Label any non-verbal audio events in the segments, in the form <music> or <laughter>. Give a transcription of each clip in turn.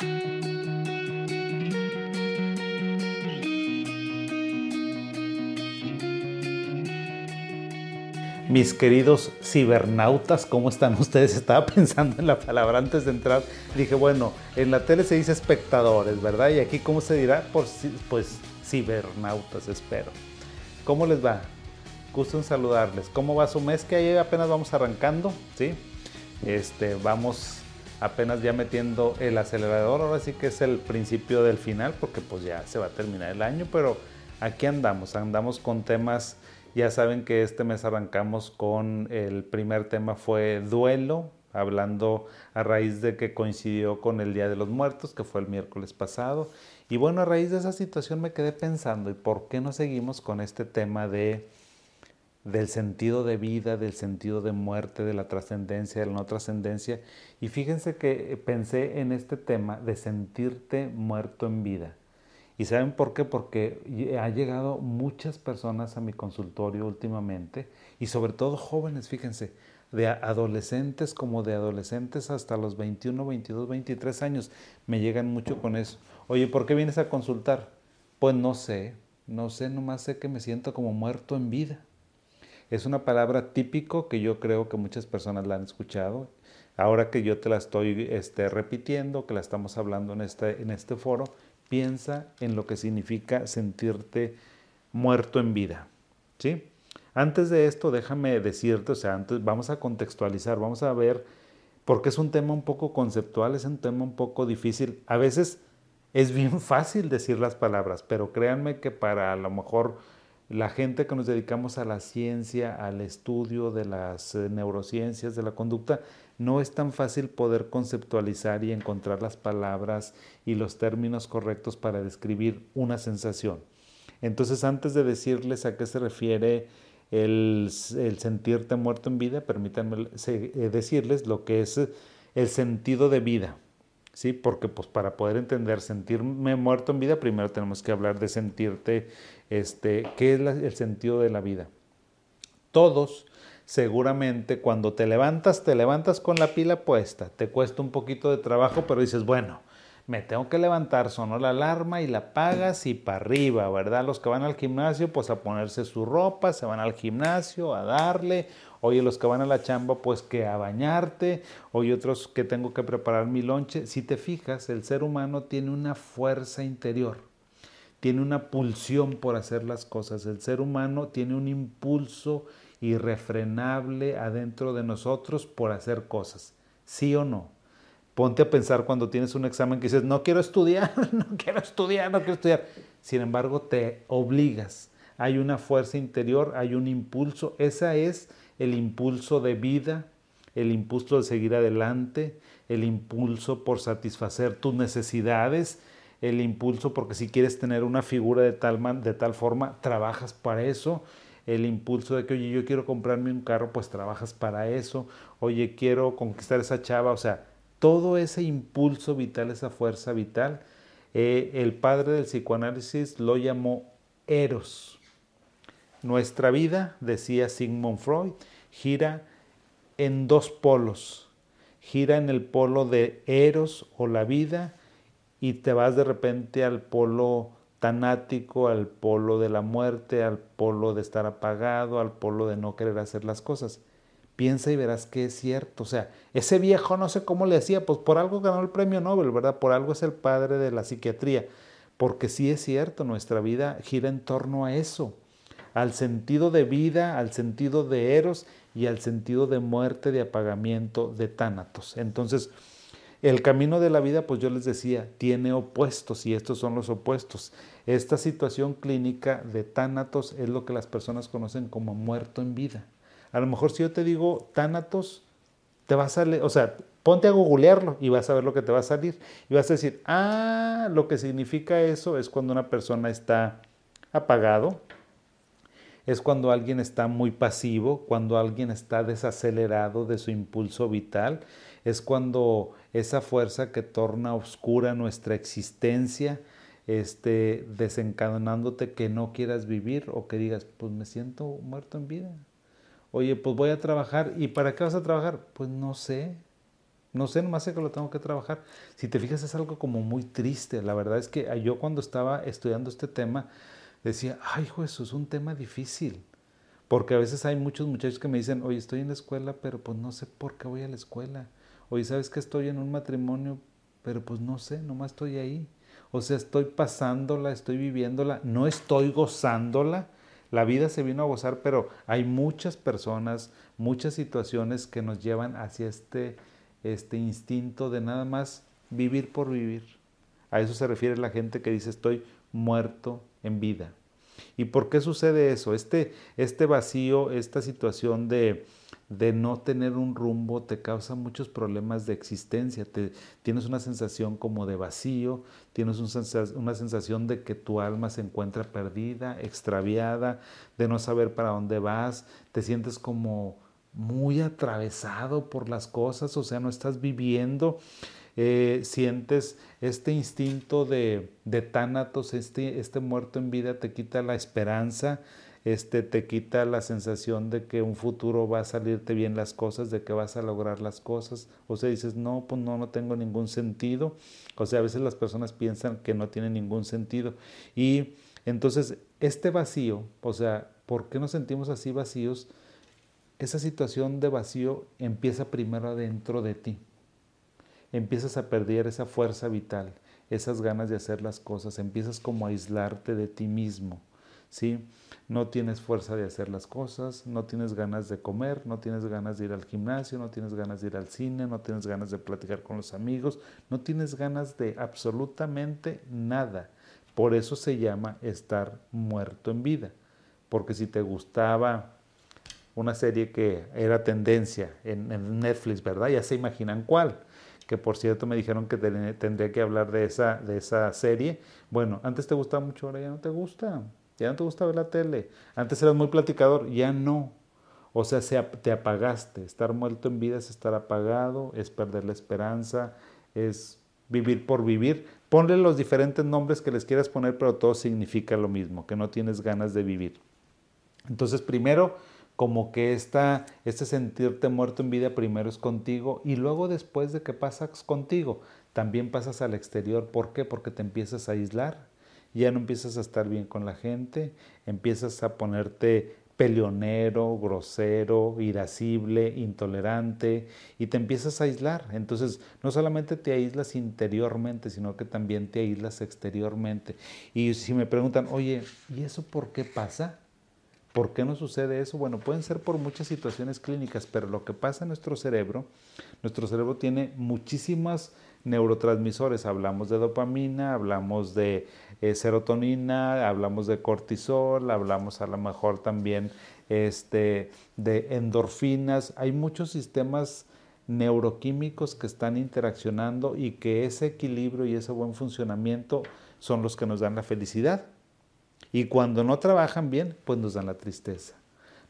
Mis queridos cibernautas, ¿cómo están ustedes? <laughs> Estaba pensando en la palabra antes de entrar. Dije, bueno, en la tele se dice espectadores, ¿verdad? Y aquí, ¿cómo se dirá? pues cibernautas, espero. ¿Cómo les va? Gusto en saludarles. ¿Cómo va su mes? Que ahí apenas vamos arrancando, ¿sí? Este, vamos apenas ya metiendo el acelerador. Ahora sí que es el principio del final, porque pues ya se va a terminar el año, pero aquí andamos, andamos con temas ya saben que este mes arrancamos con el primer tema fue duelo, hablando a raíz de que coincidió con el Día de los Muertos, que fue el miércoles pasado. Y bueno, a raíz de esa situación me quedé pensando, ¿y por qué no seguimos con este tema de del sentido de vida, del sentido de muerte, de la trascendencia, de la no trascendencia? Y fíjense que pensé en este tema de sentirte muerto en vida. ¿Y saben por qué? Porque ha llegado muchas personas a mi consultorio últimamente y sobre todo jóvenes, fíjense, de adolescentes como de adolescentes hasta los 21, 22, 23 años. Me llegan mucho con eso. Oye, ¿por qué vienes a consultar? Pues no sé, no sé, nomás sé que me siento como muerto en vida. Es una palabra típico que yo creo que muchas personas la han escuchado. Ahora que yo te la estoy este, repitiendo, que la estamos hablando en este, en este foro, piensa en lo que significa sentirte muerto en vida. ¿sí? Antes de esto, déjame decirte, o sea, antes vamos a contextualizar, vamos a ver, porque es un tema un poco conceptual, es un tema un poco difícil. A veces es bien fácil decir las palabras, pero créanme que para a lo mejor la gente que nos dedicamos a la ciencia, al estudio de las eh, neurociencias, de la conducta, no es tan fácil poder conceptualizar y encontrar las palabras y los términos correctos para describir una sensación. Entonces, antes de decirles a qué se refiere el, sentirte muerto en vida, permítanme eh, decirles lo que es el sentido de vida. ¿sí? Porque pues para poder entender sentirme muerto en vida, primero tenemos que hablar de sentirte, este, ¿qué es el sentido de la vida? Todos seguramente cuando te levantas, te levantas con la pila puesta, te cuesta un poquito de trabajo, pero dices, bueno, me tengo que levantar, sonó la alarma y la pagas y para arriba, ¿verdad? Los que van al gimnasio, pues a ponerse su ropa, se van al gimnasio, a darle. Oye, los que van a la chamba, pues que a bañarte. Oye, otros que tengo que preparar mi lonche. Si te fijas, el ser humano tiene una fuerza interior, tiene una pulsión por hacer las cosas. El ser humano tiene un impulso irrefrenable adentro de nosotros por hacer cosas. ¿Sí o no? Ponte a pensar cuando tienes un examen que dices, no quiero estudiar, <laughs> no quiero estudiar, no quiero estudiar. Sin embargo, te obligas. Hay una fuerza interior, hay un impulso. Ese es el impulso de vida, el impulso de seguir adelante, el impulso por satisfacer tus necesidades, el impulso porque si quieres tener una figura de tal, de tal forma, trabajas para eso el impulso de que, oye, yo quiero comprarme un carro, pues trabajas para eso, oye, quiero conquistar esa chava, o sea, todo ese impulso vital, esa fuerza vital, eh, el padre del psicoanálisis lo llamó eros. Nuestra vida, decía Sigmund Freud, gira en dos polos. Gira en el polo de eros o la vida y te vas de repente al polo tanático, al polo de la muerte, al polo de estar apagado, al polo de no querer hacer las cosas. Piensa y verás que es cierto. O sea, ese viejo no sé cómo le hacía, pues por algo ganó el premio Nobel, ¿verdad? Por algo es el padre de la psiquiatría. Porque sí es cierto, nuestra vida gira en torno a eso, al sentido de vida, al sentido de eros y al sentido de muerte, de apagamiento, de tánatos. Entonces, el camino de la vida, pues yo les decía, tiene opuestos y estos son los opuestos. Esta situación clínica de tánatos es lo que las personas conocen como muerto en vida. A lo mejor si yo te digo tánatos, te va a salir, o sea, ponte a googlearlo y vas a ver lo que te va a salir. Y vas a decir, ah, lo que significa eso es cuando una persona está apagado, es cuando alguien está muy pasivo, cuando alguien está desacelerado de su impulso vital, es cuando esa fuerza que torna oscura nuestra existencia, este, desencadenándote que no quieras vivir o que digas, pues me siento muerto en vida. Oye, pues voy a trabajar. ¿Y para qué vas a trabajar? Pues no sé. No sé, nomás sé que lo tengo que trabajar. Si te fijas, es algo como muy triste. La verdad es que yo cuando estaba estudiando este tema, decía, ay, eso es un tema difícil. Porque a veces hay muchos muchachos que me dicen, oye, estoy en la escuela, pero pues no sé por qué voy a la escuela. Oye, ¿sabes que estoy en un matrimonio? Pero pues no sé, nomás estoy ahí. O sea, estoy pasándola, estoy viviéndola, no estoy gozándola. La vida se vino a gozar, pero hay muchas personas, muchas situaciones que nos llevan hacia este, este instinto de nada más vivir por vivir. A eso se refiere la gente que dice estoy muerto en vida. ¿Y por qué sucede eso? Este, este vacío, esta situación de, de no tener un rumbo te causa muchos problemas de existencia. Te, tienes una sensación como de vacío, tienes una sensación de que tu alma se encuentra perdida, extraviada, de no saber para dónde vas, te sientes como muy atravesado por las cosas, o sea, no estás viviendo. Eh, sientes este instinto de, de tánatos, este, este muerto en vida te quita la esperanza, este, te quita la sensación de que un futuro va a salirte bien las cosas, de que vas a lograr las cosas. O sea, dices, no, pues no, no tengo ningún sentido. O sea, a veces las personas piensan que no tiene ningún sentido. Y entonces, este vacío, o sea, ¿por qué nos sentimos así vacíos? Esa situación de vacío empieza primero adentro de ti empiezas a perder esa fuerza vital, esas ganas de hacer las cosas, empiezas como a aislarte de ti mismo, ¿sí? No tienes fuerza de hacer las cosas, no tienes ganas de comer, no tienes ganas de ir al gimnasio, no tienes ganas de ir al cine, no tienes ganas de platicar con los amigos, no tienes ganas de absolutamente nada. Por eso se llama estar muerto en vida. Porque si te gustaba una serie que era tendencia en, en Netflix, ¿verdad? Ya se imaginan cuál que por cierto me dijeron que tendría que hablar de esa, de esa serie. Bueno, antes te gustaba mucho, ahora ya no te gusta. Ya no te gusta ver la tele. Antes eras muy platicador, ya no. O sea, te apagaste. Estar muerto en vida es estar apagado, es perder la esperanza, es vivir por vivir. Ponle los diferentes nombres que les quieras poner, pero todo significa lo mismo, que no tienes ganas de vivir. Entonces, primero, como que esta, este sentirte muerto en vida primero es contigo y luego después de que pasas contigo, también pasas al exterior. ¿Por qué? Porque te empiezas a aislar, ya no empiezas a estar bien con la gente, empiezas a ponerte peleonero, grosero, irascible, intolerante y te empiezas a aislar. Entonces, no solamente te aíslas interiormente, sino que también te aíslas exteriormente. Y si me preguntan, oye, ¿y eso por qué pasa? ¿Por qué no sucede eso? Bueno, pueden ser por muchas situaciones clínicas, pero lo que pasa en nuestro cerebro, nuestro cerebro tiene muchísimas neurotransmisores. Hablamos de dopamina, hablamos de eh, serotonina, hablamos de cortisol, hablamos a lo mejor también este, de endorfinas. Hay muchos sistemas neuroquímicos que están interaccionando y que ese equilibrio y ese buen funcionamiento son los que nos dan la felicidad. Y cuando no trabajan bien, pues nos dan la tristeza,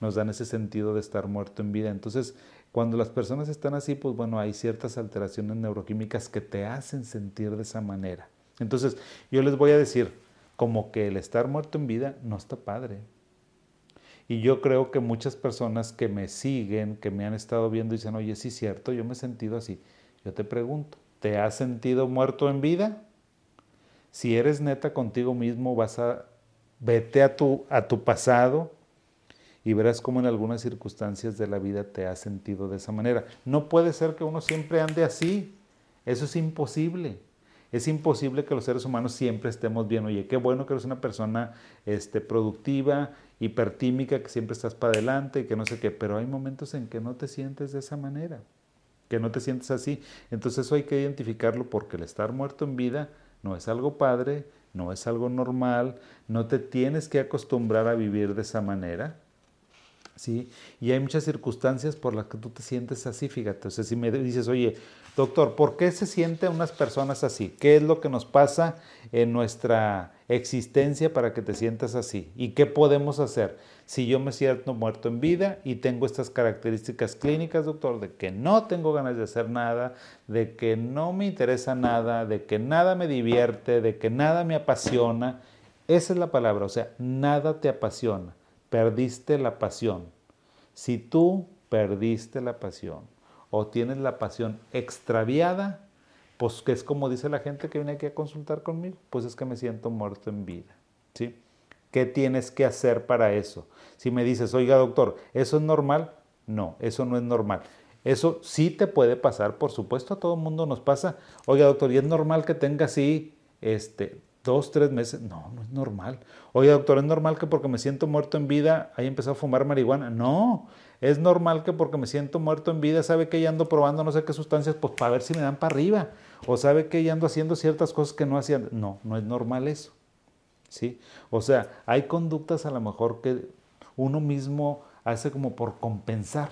nos dan ese sentido de estar muerto en vida. Entonces, cuando las personas están así, pues bueno, hay ciertas alteraciones neuroquímicas que te hacen sentir de esa manera. Entonces, yo les voy a decir, como que el estar muerto en vida no está padre. Y yo creo que muchas personas que me siguen, que me han estado viendo, dicen, oye, sí es cierto, yo me he sentido así. Yo te pregunto, ¿te has sentido muerto en vida? Si eres neta contigo mismo, vas a Vete a tu, a tu pasado y verás cómo en algunas circunstancias de la vida te has sentido de esa manera. No puede ser que uno siempre ande así. Eso es imposible. Es imposible que los seres humanos siempre estemos bien. Oye, qué bueno que eres una persona este, productiva, hipertímica, que siempre estás para adelante y que no sé qué, pero hay momentos en que no te sientes de esa manera, que no te sientes así. Entonces eso hay que identificarlo porque el estar muerto en vida no es algo padre, no es algo normal, no te tienes que acostumbrar a vivir de esa manera. ¿sí? Y hay muchas circunstancias por las que tú te sientes así, fíjate. O sea, si me dices, oye, doctor, ¿por qué se sienten unas personas así? ¿Qué es lo que nos pasa en nuestra existencia para que te sientas así? ¿Y qué podemos hacer? Si yo me siento muerto en vida y tengo estas características clínicas, doctor, de que no tengo ganas de hacer nada, de que no me interesa nada, de que nada me divierte, de que nada me apasiona, esa es la palabra, o sea, nada te apasiona perdiste la pasión. Si tú perdiste la pasión o tienes la pasión extraviada, pues que es como dice la gente que viene aquí a consultar conmigo, pues es que me siento muerto en vida. ¿sí? ¿Qué tienes que hacer para eso? Si me dices, oiga doctor, ¿eso es normal? No, eso no es normal. Eso sí te puede pasar, por supuesto, a todo el mundo nos pasa. Oiga doctor, ¿y es normal que tenga así este, dos, tres meses? No, no es normal. Oiga doctor, ¿es normal que porque me siento muerto en vida haya empezado a fumar marihuana? No, es normal que porque me siento muerto en vida, sabe que ya ando probando no sé qué sustancias, pues para ver si me dan para arriba. O sabe que ya ando haciendo ciertas cosas que no hacían. No, no es normal eso. O sea, hay conductas a lo mejor que uno mismo hace como por compensar.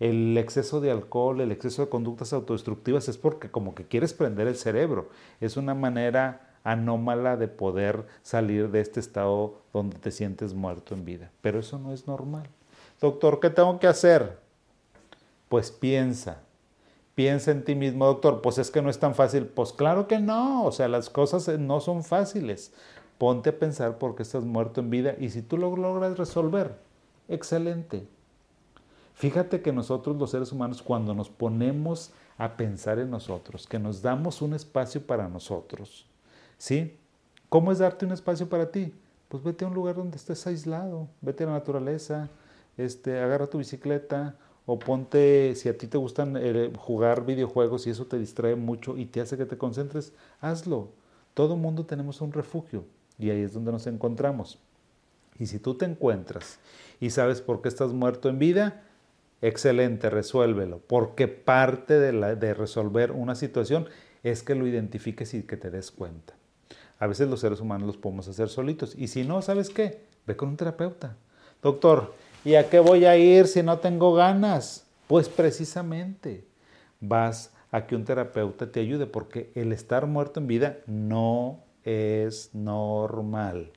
El exceso de alcohol, el exceso de conductas autodestructivas es porque como que quieres prender el cerebro. Es una manera anómala de poder salir de este estado donde te sientes muerto en vida. Pero eso no es normal. Doctor, ¿qué tengo que hacer? Pues piensa, piensa en ti mismo, doctor, pues es que no es tan fácil. Pues claro que no, o sea, las cosas no son fáciles. Ponte a pensar por qué estás muerto en vida y si tú lo logras resolver, excelente. Fíjate que nosotros los seres humanos cuando nos ponemos a pensar en nosotros, que nos damos un espacio para nosotros, ¿sí? ¿Cómo es darte un espacio para ti? Pues vete a un lugar donde estés aislado, vete a la naturaleza, este, agarra tu bicicleta o ponte, si a ti te gustan eh, jugar videojuegos y eso te distrae mucho y te hace que te concentres, hazlo. Todo mundo tenemos un refugio. Y ahí es donde nos encontramos. Y si tú te encuentras y sabes por qué estás muerto en vida, excelente, resuélvelo. Porque parte de, la, de resolver una situación es que lo identifiques y que te des cuenta. A veces los seres humanos los podemos hacer solitos. Y si no, ¿sabes qué? Ve con un terapeuta. Doctor, ¿y a qué voy a ir si no tengo ganas? Pues precisamente vas a que un terapeuta te ayude porque el estar muerto en vida no es normal.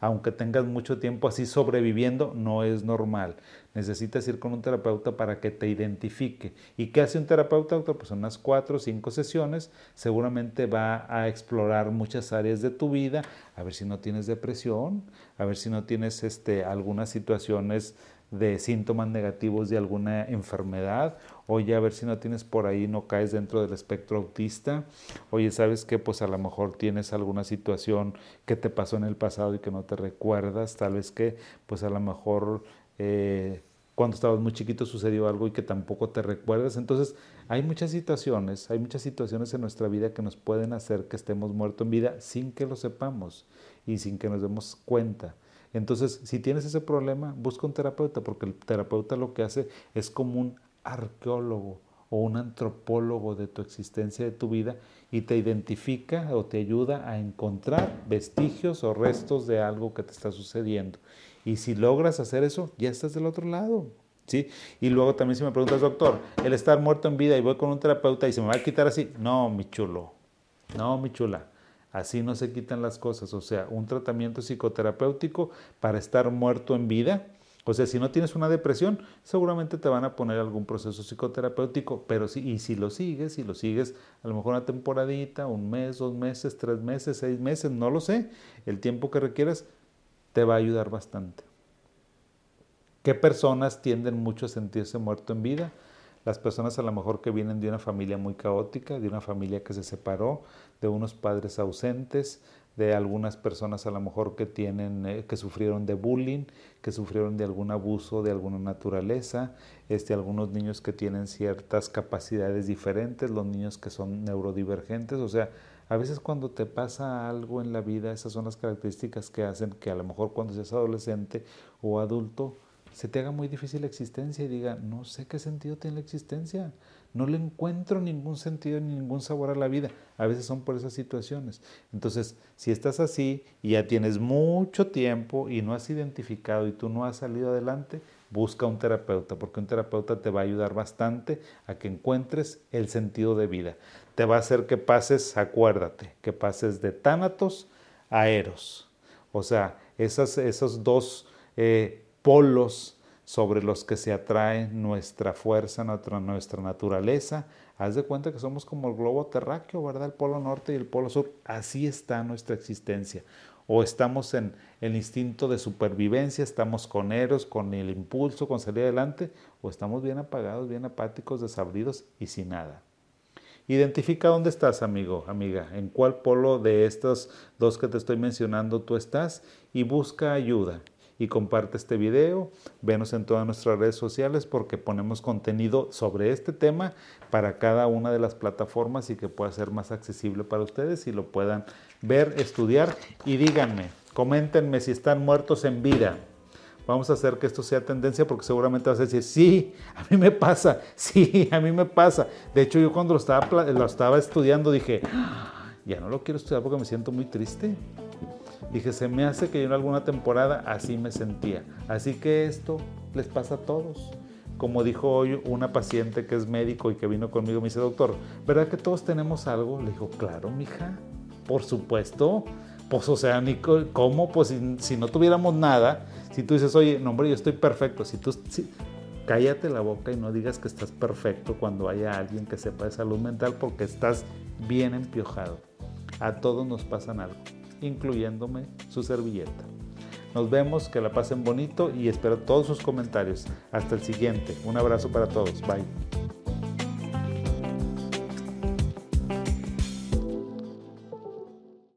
Aunque tengas mucho tiempo así sobreviviendo, no es normal. Necesitas ir con un terapeuta para que te identifique. ¿Y qué hace un terapeuta? Pues unas cuatro o cinco sesiones seguramente va a explorar muchas áreas de tu vida, a ver si no tienes depresión, a ver si no tienes este, algunas situaciones de síntomas negativos de alguna enfermedad, oye, a ver si no tienes por ahí, no caes dentro del espectro autista, oye, ¿sabes qué? Pues a lo mejor tienes alguna situación que te pasó en el pasado y que no te recuerdas, tal vez que, pues a lo mejor... Eh, cuando estabas muy chiquito sucedió algo y que tampoco te recuerdas. Entonces, hay muchas situaciones, hay muchas situaciones en nuestra vida que nos pueden hacer que estemos muertos en vida sin que lo sepamos y sin que nos demos cuenta. Entonces, si tienes ese problema, busca un terapeuta, porque el terapeuta lo que hace es como un arqueólogo o un antropólogo de tu existencia, de tu vida, y te identifica o te ayuda a encontrar vestigios o restos de algo que te está sucediendo. Y si logras hacer eso, ya estás del otro lado. ¿Sí? Y luego también si me preguntas, doctor, el estar muerto en vida y voy con un terapeuta y se me va a quitar así, no, mi chulo, no, mi chula. Así no se quitan las cosas. O sea, un tratamiento psicoterapéutico para estar muerto en vida. O sea, si no tienes una depresión, seguramente te van a poner algún proceso psicoterapéutico, pero y si lo sigues, si lo sigues a lo mejor una temporadita, un mes, dos meses, tres meses, seis meses, no lo sé, el tiempo que requieras, te va a ayudar bastante. ¿Qué personas tienden mucho a sentirse muerto en vida? Las personas a lo mejor que vienen de una familia muy caótica, de una familia que se separó, de unos padres ausentes, de algunas personas a lo mejor que tienen, eh, que sufrieron de bullying, que sufrieron de algún abuso de alguna naturaleza, este, algunos niños que tienen ciertas capacidades diferentes, los niños que son neurodivergentes, o sea, a veces cuando te pasa algo en la vida, esas son las características que hacen que a lo mejor cuando seas adolescente o adulto, se te haga muy difícil la existencia y diga, no sé qué sentido tiene la existencia, no le encuentro ningún sentido ni ningún sabor a la vida. A veces son por esas situaciones. Entonces, si estás así y ya tienes mucho tiempo y no has identificado y tú no has salido adelante, busca un terapeuta, porque un terapeuta te va a ayudar bastante a que encuentres el sentido de vida. Te va a hacer que pases, acuérdate, que pases de tánatos a eros. O sea, esas, esos dos... Eh, polos sobre los que se atrae nuestra fuerza, nuestra, nuestra naturaleza. Haz de cuenta que somos como el globo terráqueo, ¿verdad? El polo norte y el polo sur. Así está nuestra existencia. o estamos en el instinto de supervivencia, estamos con eros, con el impulso, con salir adelante, o estamos bien apagados, bien apáticos, desabridos y sin nada. Identifica dónde estás, amigo, amiga, en cuál polo de estos dos que te estoy mencionando tú estás y busca ayuda. Y comparte este video, venos en todas nuestras redes sociales porque ponemos contenido sobre este tema para cada una de las plataformas y que pueda ser más accesible para ustedes y lo puedan ver, estudiar y díganme, coméntenme si están muertos en vida. Vamos a hacer que esto sea tendencia porque seguramente vas a decir, sí, a mí me pasa, sí, a mí me pasa. De hecho, yo cuando lo estaba, lo estaba estudiando dije, ah, ya no lo quiero estudiar porque me siento muy triste. Dije, se me hace que yo en alguna temporada así me sentía. Así que esto les pasa a todos. Como dijo hoy una paciente que es médico y que vino conmigo, me dice, doctor, ¿verdad que todos tenemos algo? Le dijo, claro, mija, por supuesto. Pues, o sea, ¿cómo? Pues si, si no tuviéramos nada, si tú dices, oye, no, hombre, yo estoy perfecto, si tú, cállate la boca y no digas que estás perfecto cuando haya alguien que sepa de salud mental porque estás bien empiojado. A todos nos pasan algo, incluyéndome su servilleta. Nos vemos, que la pasen bonito y espero todos sus comentarios. Hasta el siguiente. Un abrazo para todos. Bye.